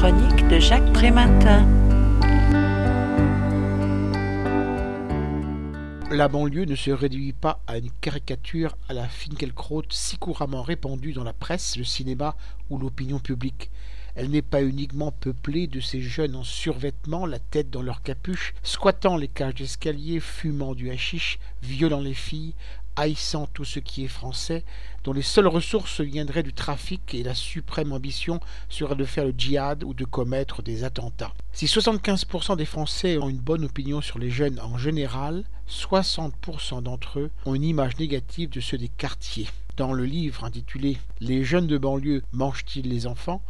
chronique de Jacques. La banlieue ne se réduit pas à une caricature à la Finkelkraut si couramment répandue dans la presse, le cinéma ou l'opinion publique. Elle n'est pas uniquement peuplée de ces jeunes en survêtement, la tête dans leur capuche, squattant les cages d'escalier, fumant du hashish, violant les filles, haïssant tout ce qui est français, dont les seules ressources viendraient du trafic et la suprême ambition serait de faire le djihad ou de commettre des attentats. Si 75% des Français ont une bonne opinion sur les jeunes en général, 60% d'entre eux ont une image négative de ceux des quartiers. Dans le livre intitulé Les jeunes de banlieue mangent-ils les enfants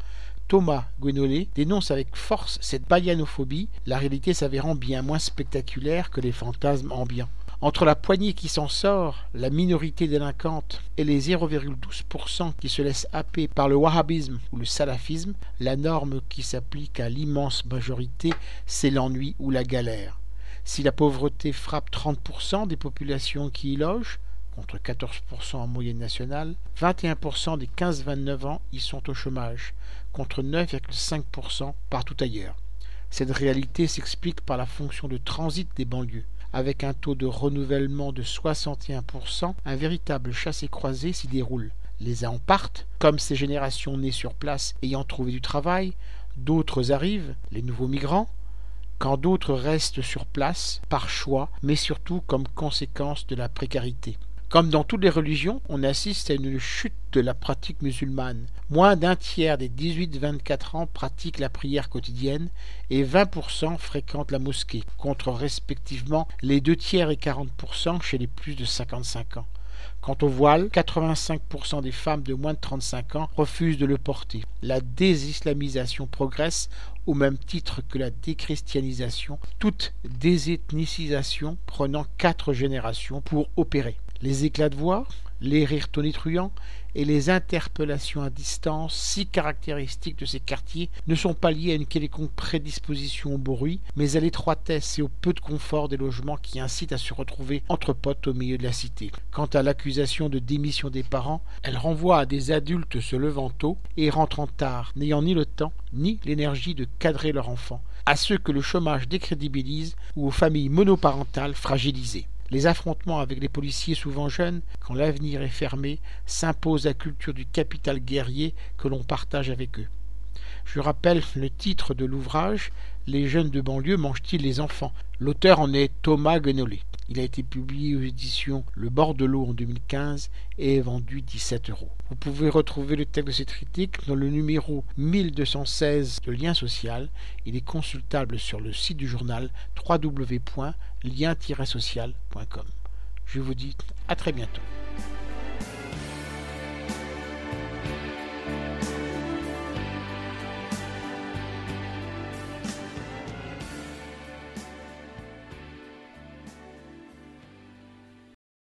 Thomas Guénolé dénonce avec force cette bayanophobie, la réalité s'avérant bien moins spectaculaire que les fantasmes ambiants. Entre la poignée qui s'en sort, la minorité délinquante et les 0,12% qui se laissent happer par le wahhabisme ou le salafisme, la norme qui s'applique à l'immense majorité, c'est l'ennui ou la galère. Si la pauvreté frappe 30% des populations qui y logent, contre 14% en moyenne nationale, 21% des 15-29 ans y sont au chômage, contre 9,5% partout ailleurs. Cette réalité s'explique par la fonction de transit des banlieues avec un taux de renouvellement de 61%, un véritable chassé-croisé s'y déroule. Les uns en partent, comme ces générations nées sur place ayant trouvé du travail, d'autres arrivent, les nouveaux migrants, quand d'autres restent sur place, par choix, mais surtout comme conséquence de la précarité. Comme dans toutes les religions, on assiste à une chute de la pratique musulmane. Moins d'un tiers des 18-24 ans pratiquent la prière quotidienne et 20% fréquentent la mosquée, contre respectivement les deux tiers et 40% chez les plus de 55 ans. Quant au voile, 85% des femmes de moins de 35 ans refusent de le porter. La désislamisation progresse au même titre que la déchristianisation, toute désethnicisation prenant quatre générations pour opérer les éclats de voix, les rires tonitruants et les interpellations à distance si caractéristiques de ces quartiers ne sont pas liés à une quelconque prédisposition au bruit, mais à l'étroitesse et au peu de confort des logements qui incitent à se retrouver entre potes au milieu de la cité. Quant à l'accusation de démission des parents, elle renvoie à des adultes se levant tôt et rentrant tard, n'ayant ni le temps ni l'énergie de cadrer leur enfant, à ceux que le chômage décrédibilise ou aux familles monoparentales fragilisées. Les affrontements avec les policiers souvent jeunes, quand l'avenir est fermé, s'imposent la culture du capital guerrier que l'on partage avec eux. Je rappelle le titre de l'ouvrage Les jeunes de banlieue mangent-ils les enfants? L'auteur en est Thomas Guenolé. Il a été publié aux éditions Le bord de l'eau en 2015 et est vendu 17 euros. Vous pouvez retrouver le texte de cette critique dans le numéro 1216 de Lien Social. Il est consultable sur le site du journal www.lien-social.com. Je vous dis à très bientôt.